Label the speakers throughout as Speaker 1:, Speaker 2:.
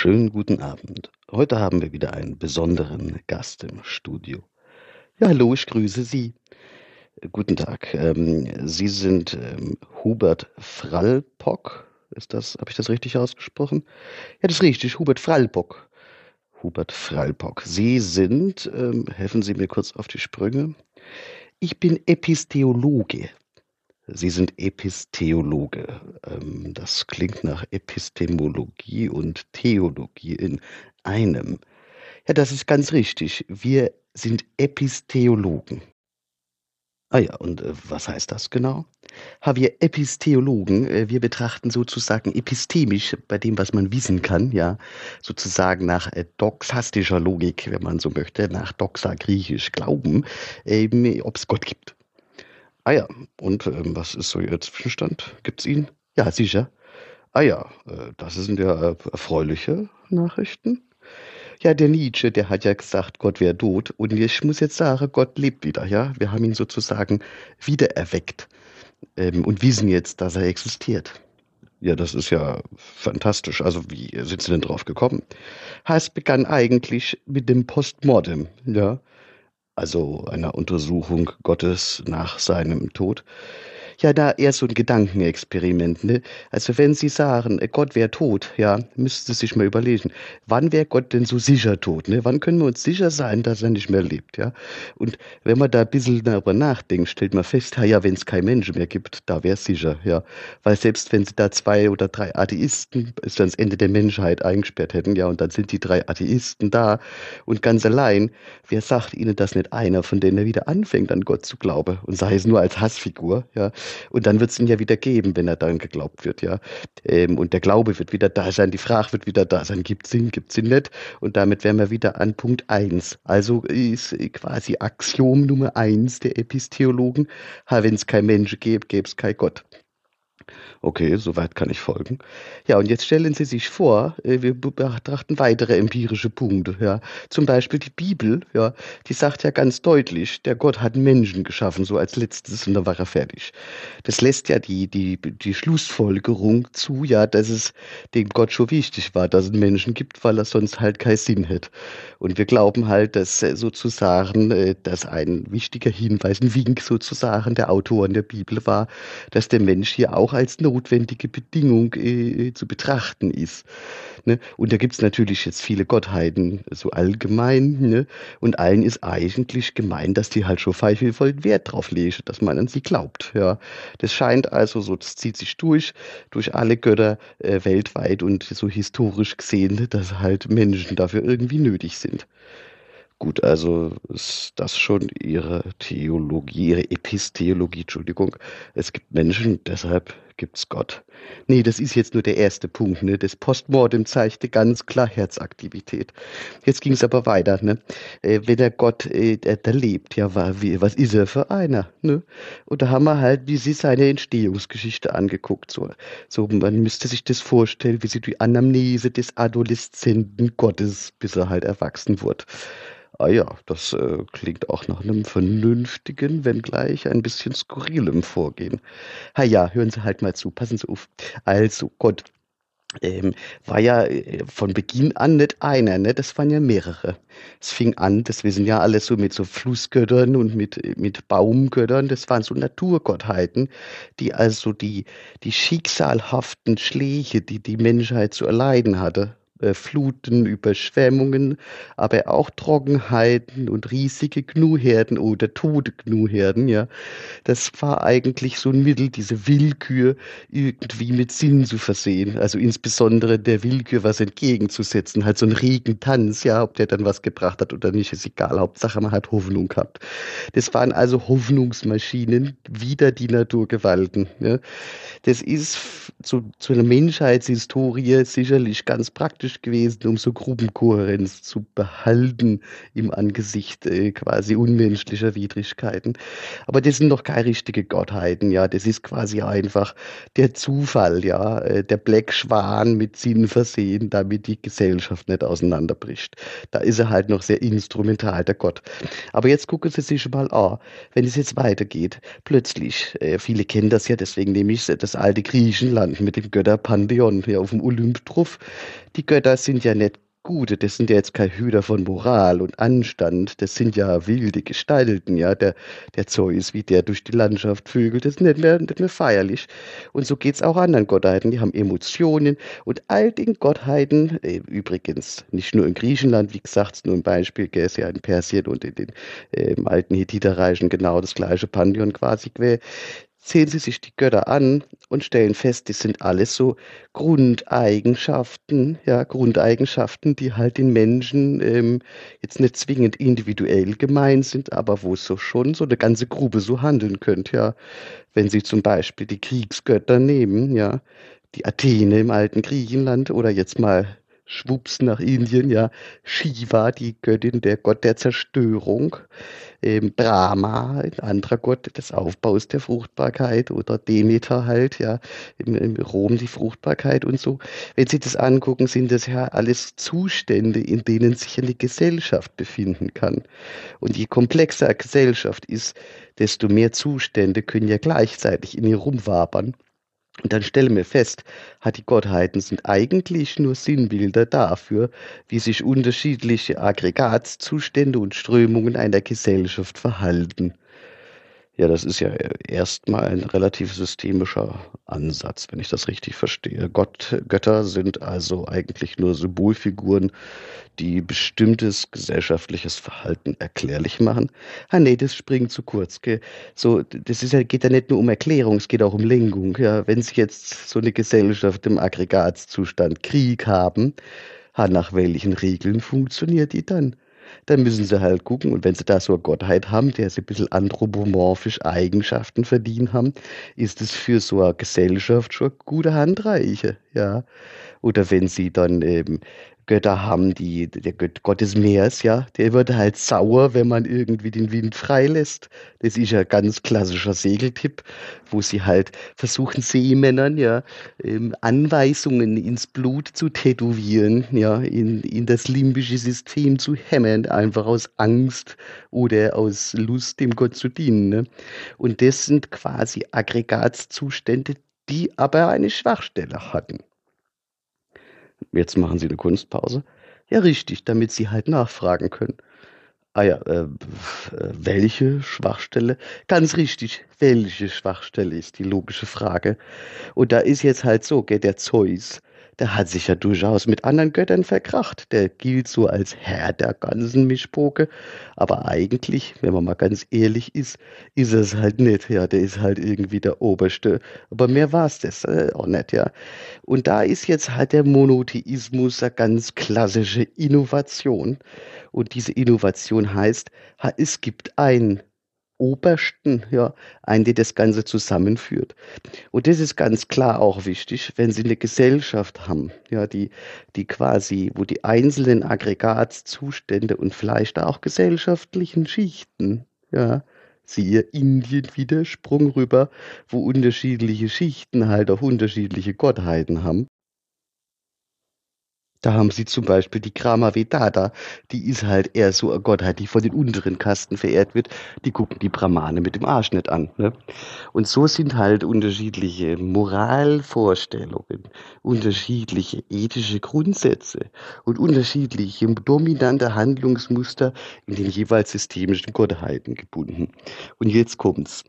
Speaker 1: Schönen guten Abend. Heute haben wir wieder einen besonderen Gast im Studio. Ja, hallo, ich grüße Sie. Äh, Guten Tag. Ähm, Sie sind ähm, Hubert Frallpock. Ist das, habe ich das richtig ausgesprochen? Ja, das ist richtig, Hubert Frallpock. Hubert Frallpock. Sie sind, ähm, helfen Sie mir kurz auf die Sprünge. Ich bin Episteologe. Sie sind Episteologe. Ähm, das klingt nach Epistemologie und Theologie in einem. Ja, das ist ganz richtig. Wir sind Episteologen. Ah ja, und äh, was heißt das genau? Ha, wir Episteologen, äh, wir betrachten sozusagen epistemisch bei dem, was man wissen kann, ja, sozusagen nach äh, doxastischer Logik, wenn man so möchte, nach Doxa griechisch Glauben, ob es Gott gibt. Ah ja, und ähm, was ist so Ihr Zwischenstand? Gibt's ihn? Ja, sicher. Ah ja, äh, das sind ja erfreuliche Nachrichten. Ja, der Nietzsche, der hat ja gesagt, Gott wäre tot. Und ich muss jetzt sagen, Gott lebt wieder, ja. Wir haben ihn sozusagen wiedererweckt ähm, und wissen jetzt, dass er existiert. Ja, das ist ja fantastisch. Also, wie sind Sie denn drauf gekommen? Es begann eigentlich mit dem Postmortem, ja. Also einer Untersuchung Gottes nach seinem Tod. Ja, da eher so ein Gedankenexperiment, ne? Also wenn Sie sagen, äh, Gott wäre tot, ja, müssten Sie sich mal überlegen, wann wäre Gott denn so sicher tot, ne? Wann können wir uns sicher sein, dass er nicht mehr lebt, ja? Und wenn man da ein bisschen darüber nachdenkt, stellt man fest, ja, wenn es kein Mensch mehr gibt, da wäre es sicher, ja. Weil selbst wenn Sie da zwei oder drei Atheisten bis ans Ende der Menschheit eingesperrt hätten, ja, und dann sind die drei Atheisten da und ganz allein, wer sagt Ihnen, dass nicht einer von denen wieder anfängt, an Gott zu glauben und sei es nur als Hassfigur, ja? Und dann wird es ihn ja wieder geben, wenn er dann geglaubt wird, ja. Ähm, und der Glaube wird wieder da sein, die Frage wird wieder da sein, gibt es ihn, gibt es ihn nicht. Und damit wären wir wieder an Punkt eins. Also ist quasi Axiom Nummer eins der Episteologen, wenn es kein Mensch gäbe, gäbe es kein Gott. Okay, soweit kann ich folgen. Ja, und jetzt stellen Sie sich vor, äh, wir betrachten weitere empirische Punkte. Ja. Zum Beispiel die Bibel, ja, die sagt ja ganz deutlich, der Gott hat Menschen geschaffen, so als letztes, und dann war er fertig. Das lässt ja die, die, die Schlussfolgerung zu, ja, dass es dem Gott schon wichtig war, dass es Menschen gibt, weil er sonst halt keinen Sinn hätte. Und wir glauben halt, dass äh, sozusagen, äh, dass ein wichtiger Hinweis, ein Wink sozusagen der Autoren der Bibel war, dass der Mensch hier auch als notwendige Bedingung äh, zu betrachten ist. Ne? Und da gibt's natürlich jetzt viele Gottheiten, so allgemein, ne? und allen ist eigentlich gemein, dass die halt schon viel Wert drauf legen, dass man an sie glaubt. Ja. Das scheint also so, das zieht sich durch, durch alle Götter äh, weltweit und so historisch gesehen, dass halt Menschen dafür irgendwie nötig sind. Gut, also ist das schon Ihre Theologie, Ihre Epistheologie, Entschuldigung. Es gibt Menschen, deshalb gibt's Gott. Nee, das ist jetzt nur der erste Punkt. Ne? Das Postmortem zeigte ganz klar Herzaktivität. Jetzt ging's aber weiter. Ne? Äh, wenn der Gott, äh, der, lebt, ja, war, wie, was ist er für einer? Ne? Und da haben wir halt, wie sie seine Entstehungsgeschichte angeguckt. So, so man müsste sich das vorstellen, wie sie die Anamnese des Adoleszenten Gottes, bis er halt erwachsen wurde. Ah ja, das äh, klingt auch nach einem vernünftigen, wenngleich ein bisschen skurrilem Vorgehen. Ha ja, hören Sie halt mal zu, passen Sie auf. Also, Gott ähm, war ja äh, von Beginn an nicht einer, ne? Das waren ja mehrere. Es fing an, das wissen ja alle so mit so Flussgöttern und mit, mit Baumgöttern, das waren so Naturgottheiten, die also die, die schicksalhaften Schläge, die die Menschheit zu erleiden hatte, äh, Fluten, Überschwemmungen, aber auch Trockenheiten und riesige Gnuherden oder tote Gnuherden, ja. Das war eigentlich so ein Mittel, diese Willkür irgendwie mit Sinn zu versehen. Also insbesondere der Willkür was entgegenzusetzen. Halt so ein Regentanz, ja, ob der dann was gebracht hat oder nicht, ist egal. Hauptsache man hat Hoffnung gehabt. Das waren also Hoffnungsmaschinen, wieder die Naturgewalten. Ja. Das ist zu, zu einer Menschheitshistorie sicherlich ganz praktisch gewesen, um so Gruppenkohärenz zu behalten im Angesicht äh, quasi unmenschlicher Widrigkeiten. Aber das sind noch keine richtige Gottheiten, ja. Das ist quasi einfach der Zufall, ja. Äh, der Black Schwan mit Sinn versehen, damit die Gesellschaft nicht auseinanderbricht. Da ist er halt noch sehr instrumental, der Gott. Aber jetzt gucken Sie sich mal an, wenn es jetzt weitergeht, plötzlich, äh, viele kennen das ja, deswegen nehme ich das alte Griechenland mit dem Götterpantheon hier auf dem Olymp drauf. Die Götter Götter sind ja nicht Gute, das sind ja jetzt kein Hüter von Moral und Anstand, das sind ja wilde Gestalten, ja, der, der Zeus, wie der durch die Landschaft vögelt, das ist nicht mehr, nicht mehr feierlich. Und so geht's auch anderen Gottheiten, die haben Emotionen und all den Gottheiten, äh, übrigens nicht nur in Griechenland, wie gesagt, nur ein Beispiel, gell, ist ja in Persien und in den äh, alten Hethiterreichen genau das gleiche Pantheon quasi, sehen Sie sich die Götter an und stellen fest, die sind alles so Grundeigenschaften, ja, Grundeigenschaften, die halt den Menschen ähm, jetzt nicht zwingend individuell gemein sind, aber wo so schon so eine ganze Gruppe so handeln könnte, ja. Wenn Sie zum Beispiel die Kriegsgötter nehmen, ja, die Athene im alten Griechenland oder jetzt mal schwupps nach Indien, ja, Shiva, die Göttin, der Gott der Zerstörung, ähm, Brahma, ein anderer Gott des Aufbaus der Fruchtbarkeit oder Demeter halt, ja, im, im Rom die Fruchtbarkeit und so. Wenn Sie das angucken, sind das ja alles Zustände, in denen sich eine Gesellschaft befinden kann. Und je komplexer eine Gesellschaft ist, desto mehr Zustände können ja gleichzeitig in ihr rumwabern. Und dann stellen wir fest, hat die Gottheiten sind eigentlich nur Sinnbilder dafür, wie sich unterschiedliche Aggregatzustände und Strömungen einer Gesellschaft verhalten. Ja, das ist ja erstmal ein relativ systemischer Ansatz, wenn ich das richtig verstehe. Gott, Götter sind also eigentlich nur Symbolfiguren, die bestimmtes gesellschaftliches Verhalten erklärlich machen. Ah nee, das springt zu kurz. So, das ist ja, geht ja nicht nur um Erklärung, es geht auch um Lenkung. Ja, wenn Sie jetzt so eine Gesellschaft im Aggregatzustand Krieg haben, nach welchen Regeln funktioniert die dann? Dann müssen sie halt gucken. Und wenn sie da so eine Gottheit haben, der sie ein bisschen anthropomorphisch Eigenschaften verdient haben, ist es für so eine Gesellschaft schon eine gute Handreiche, ja. Oder wenn sie dann eben Götter haben, die, der Gott des Meeres, ja, der wird halt sauer, wenn man irgendwie den Wind freilässt. Das ist ja ganz klassischer Segeltipp, wo sie halt versuchen, Seemännern, ja, ähm, Anweisungen ins Blut zu tätowieren, ja, in, in das limbische System zu hämmern, einfach aus Angst oder aus Lust, dem Gott zu dienen. Ne? Und das sind quasi Aggregatzustände, die aber eine Schwachstelle hatten. Jetzt machen Sie eine Kunstpause. Ja, richtig, damit Sie halt nachfragen können. Ah ja, äh, welche Schwachstelle? Ganz richtig, welche Schwachstelle ist die logische Frage. Und da ist jetzt halt so, gell, der Zeus, der hat sich ja durchaus mit anderen Göttern verkracht. Der gilt so als Herr der ganzen Mischpoke. Aber eigentlich, wenn man mal ganz ehrlich ist, ist es halt nicht. Ja, der ist halt irgendwie der Oberste. Aber mehr war es das äh, auch nicht, ja. Und da ist jetzt halt der Monotheismus eine ganz klassische Innovation. Und diese Innovation heißt, es gibt ein Obersten, ja, einen, der das Ganze zusammenführt. Und das ist ganz klar auch wichtig, wenn Sie eine Gesellschaft haben, ja, die, die quasi, wo die einzelnen Aggregatzustände und vielleicht auch gesellschaftlichen Schichten, ja, siehe Indien wieder, Sprung rüber, wo unterschiedliche Schichten halt auch unterschiedliche Gottheiten haben. Da haben sie zum Beispiel die Krama Vedada, die ist halt eher so eine Gottheit, die von den unteren Kasten verehrt wird. Die gucken die Brahmane mit dem Arsch nicht an. Ne? Und so sind halt unterschiedliche Moralvorstellungen, unterschiedliche ethische Grundsätze und unterschiedliche dominante Handlungsmuster in den jeweils systemischen Gottheiten gebunden. Und jetzt kommt's.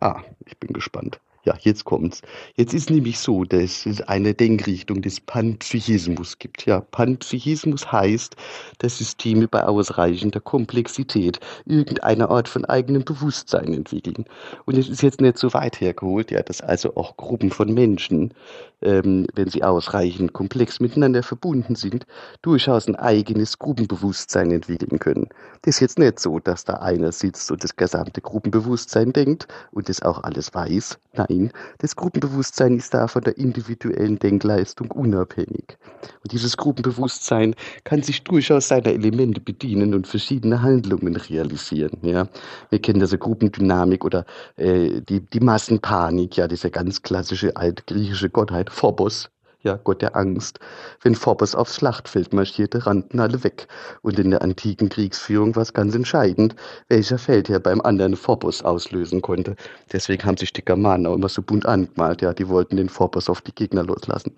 Speaker 1: Ah, ich bin gespannt. Ja, jetzt kommt's. Jetzt ist nämlich so, dass es eine Denkrichtung des Panpsychismus gibt. Ja, Panpsychismus heißt, dass Systeme bei ausreichender Komplexität irgendeine Art von eigenem Bewusstsein entwickeln. Und es ist jetzt nicht so weit hergeholt, ja, dass also auch Gruppen von Menschen, ähm, wenn sie ausreichend komplex miteinander verbunden sind, durchaus ein eigenes Gruppenbewusstsein entwickeln können. Das ist jetzt nicht so, dass da einer sitzt und das gesamte Gruppenbewusstsein denkt und das auch alles weiß. Nein, Nein, das Gruppenbewusstsein ist da von der individuellen Denkleistung unabhängig. Und dieses Gruppenbewusstsein kann sich durchaus seiner Elemente bedienen und verschiedene Handlungen realisieren. Ja, wir kennen das Gruppendynamik oder äh, die, die Massenpanik, ja, diese ganz klassische altgriechische Gottheit Phobos, ja, Gott der Angst. Wenn Phobos aufs Schlachtfeld marschierte, rannten alle weg. Und in der antiken Kriegsführung war es ganz entscheidend, welcher Feldherr beim anderen Phobos auslösen konnte. Deswegen haben sich die Germanen auch immer so bunt angemalt, ja, die wollten den Phobos auf die Gegner loslassen.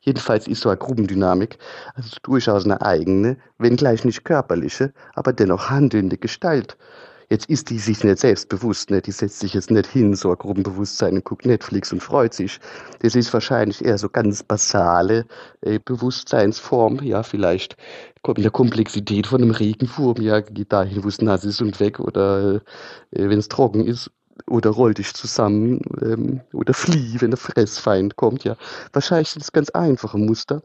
Speaker 1: Jedenfalls ist so eine Gruppendynamik also durchaus eine eigene, wenngleich nicht körperliche, aber dennoch handelnde Gestalt. Jetzt ist die sich nicht selbstbewusst, ne? die setzt sich jetzt nicht hin, so ein Gruppenbewusstsein und guckt Netflix und freut sich. Das ist wahrscheinlich eher so ganz basale äh, Bewusstseinsform, ja, vielleicht kommt in der Komplexität von einem Regenwurm, ja, geht dahin, wo es nass ist und weg, oder äh, wenn es trocken ist, oder roll dich zusammen, ähm, oder flieh, wenn der Fressfeind kommt, ja. Wahrscheinlich sind es ganz einfache Muster.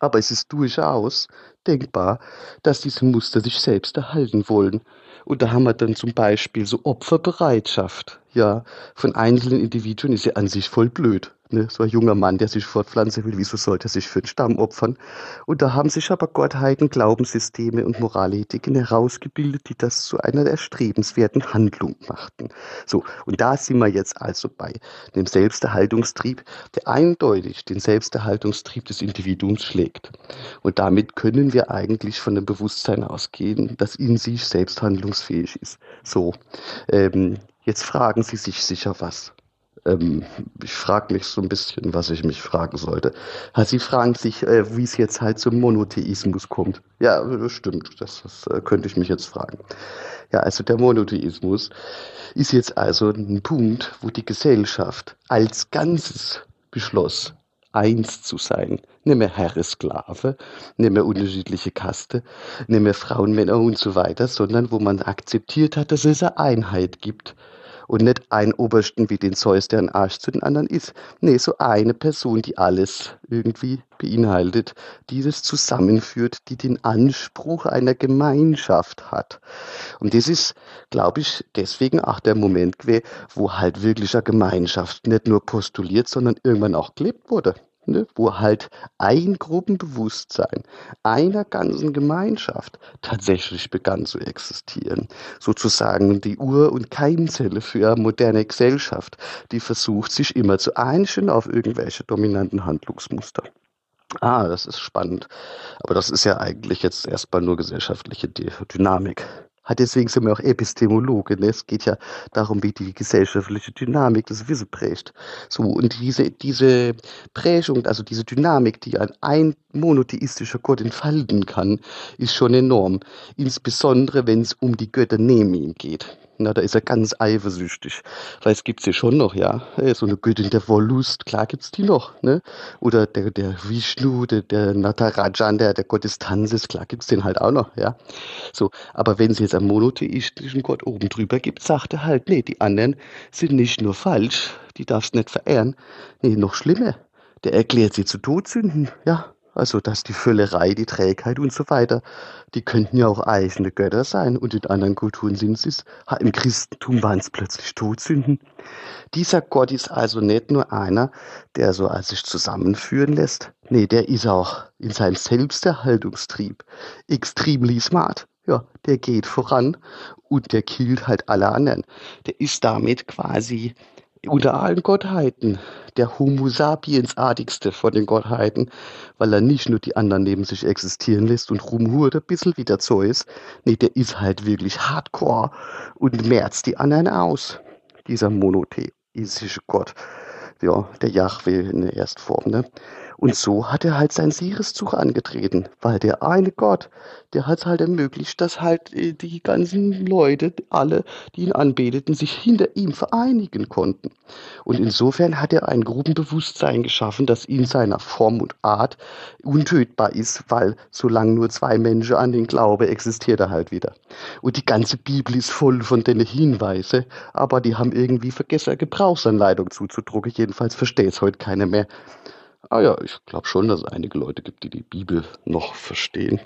Speaker 1: Aber es ist durchaus denkbar, dass diese Muster sich selbst erhalten wollen. Und da haben wir dann zum Beispiel so Opferbereitschaft, ja, von einzelnen Individuen ist ja an sich voll blöd. Ne? So ein junger Mann, der sich fortpflanzen will, wieso sollte er sich für den Stamm opfern? Und da haben sich aber Gottheiten, Glaubenssysteme und Moralethiken herausgebildet, die das zu einer erstrebenswerten Handlung machten. So, und da sind wir jetzt also bei dem Selbsterhaltungstrieb, der eindeutig den Selbsterhaltungstrieb des Individuums schlägt. Und damit können wir eigentlich von dem Bewusstsein ausgehen, das in sich selbst handlungsfähig ist. So, ähm, jetzt fragen Sie sich sicher was. Ähm, ich frage mich so ein bisschen, was ich mich fragen sollte. Sie fragen sich, äh, wie es jetzt halt zum Monotheismus kommt. Ja, das stimmt, das, das äh, könnte ich mich jetzt fragen. Ja, also der Monotheismus ist jetzt also ein Punkt, wo die Gesellschaft als Ganzes beschloss, eins zu sein. Nicht mehr Herr, Sklave, nicht mehr unterschiedliche Kaste, nicht mehr Frauen, Männer und so weiter, sondern wo man akzeptiert hat, dass es eine Einheit gibt und nicht einen Obersten wie den Zeus, der ein Arsch zu den anderen ist. Nee, so eine Person, die alles irgendwie beinhaltet, die das zusammenführt, die den Anspruch einer Gemeinschaft hat. Und das ist, glaube ich, deswegen auch der Moment, wo halt wirklich eine Gemeinschaft nicht nur postuliert, sondern irgendwann auch gelebt wurde ne, wo halt ein Gruppenbewusstsein einer ganzen Gemeinschaft tatsächlich begann zu existieren. Sozusagen die Ur- und Keimzelle für moderne Gesellschaft, die versucht, sich immer zu einigen auf irgendwelche dominanten Handlungsmuster. Ah, das ist spannend. Aber das ist ja eigentlich jetzt erstmal nur gesellschaftliche Dynamik hat deswegen sind wir auch Epistemologe. Ne? Es geht ja darum, wie die gesellschaftliche Dynamik das Wissen prägt. So, und diese, diese Prägung, also diese Dynamik, die ein, ein monotheistischer Gott entfalten kann, ist schon enorm. Insbesondere, wenn es um die Götter neben ihm geht. Na, da ist er ganz eifersüchtig. Weil es gibt's ja schon noch, ja. So eine Göttin der Wollust, klar gibt's die noch, ne? Oder der, der Vishnu, der, der Natarajan, der, der Gott des Tanzes, klar gibt's den halt auch noch, ja. So. Aber wenn es jetzt einen monotheistischen Gott oben drüber gibt, sagt er halt, nee, die anderen sind nicht nur falsch, die darfst nicht verehren. Nee, noch schlimmer. Der erklärt sie zu Todsünden, ja. Also, dass die Völlerei, die Trägheit und so weiter, die könnten ja auch eigene Götter sein und in anderen Kulturen sind es, im Christentum waren es plötzlich Todsünden. Dieser Gott ist also nicht nur einer, der so als sich zusammenführen lässt. Nee, der ist auch in seinem Selbsterhaltungstrieb extrem smart. Ja, der geht voran und der killt halt alle anderen. Der ist damit quasi unter allen Gottheiten der Homo sapiens-artigste von den Gottheiten, weil er nicht nur die anderen neben sich existieren lässt und rumhurt ein bisschen wie der Zeus. Nee, der ist halt wirklich hardcore und merzt die anderen aus. Dieser monotheistische Gott. Ja, der Yahweh in der Erstform, ne? Und so hat er halt seinen Siegeszug angetreten, weil der eine Gott, der hat halt ermöglicht, dass halt äh, die ganzen Leute, alle, die ihn anbeteten, sich hinter ihm vereinigen konnten. Und insofern hat er ein Gruppenbewusstsein geschaffen, das in seiner Form und Art untötbar ist, weil solange nur zwei Menschen an den Glaube existiert er halt wieder. Und die ganze Bibel ist voll von den Hinweise, aber die haben irgendwie vergessen, Gebrauchsanleitung zuzudrucken. Jedenfalls versteht es heute keiner mehr. Ah ja, ich glaube schon, dass es einige Leute gibt, die die Bibel noch verstehen.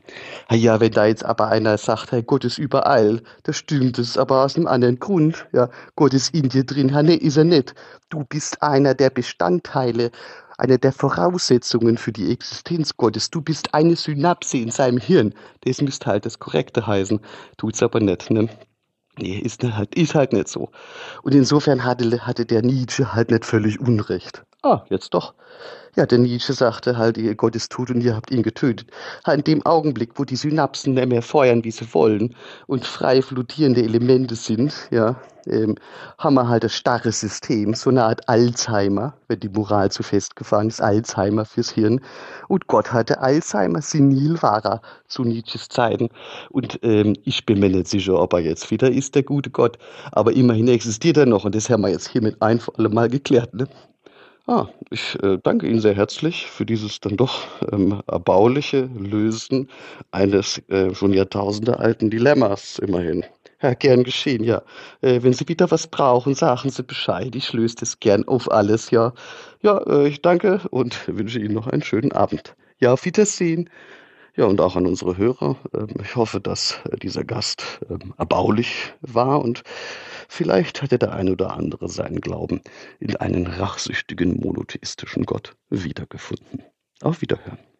Speaker 1: Ah ja, wenn da jetzt aber einer sagt, hey, Gott ist überall, das stimmt es aber aus einem anderen Grund. Ja, Gott ist in dir drin. Ja, nee, ist er nicht. Du bist einer der Bestandteile, einer der Voraussetzungen für die Existenz Gottes. Du bist eine Synapse in seinem Hirn. Das müsste halt das Korrekte heißen. Tut's aber nicht, ne? Nee, ist ne halt ist halt nicht so. Und insofern hatte hatte der Nietzsche halt nicht völlig Unrecht. Ah, jetzt doch. Ja, der Nietzsche sagte halt, ihr Gott ist tot und ihr habt ihn getötet. Halt in dem Augenblick, wo die Synapsen nicht mehr feuern, wie sie wollen und frei flutierende Elemente sind, ja, ähm, haben wir halt ein starres System, so eine Art Alzheimer, wenn die Moral zu festgefahren ist, Alzheimer fürs Hirn. Und Gott hatte Alzheimer, senil war er zu Nietzsches Zeiten. Und ähm, ich bin mir nicht sicher, ob er jetzt wieder ist, der gute Gott. Aber immerhin existiert er noch und das haben wir jetzt hiermit ein für alle Mal geklärt. Ne? Ah, ich äh, danke Ihnen sehr herzlich für dieses dann doch ähm, erbauliche Lösen eines äh, schon Jahrtausende alten Dilemmas immerhin. Ja, gern geschehen, ja. Äh, wenn Sie wieder was brauchen, sagen Sie Bescheid. Ich löse das gern auf alles, ja. Ja, äh, ich danke und wünsche Ihnen noch einen schönen Abend. Ja, auf Wiedersehen. Ja, und auch an unsere Hörer. Ähm, ich hoffe, dass äh, dieser Gast ähm, erbaulich war und vielleicht hatte der eine oder andere seinen Glauben in einen rachsüchtigen monotheistischen Gott wiedergefunden. Auf Wiederhören.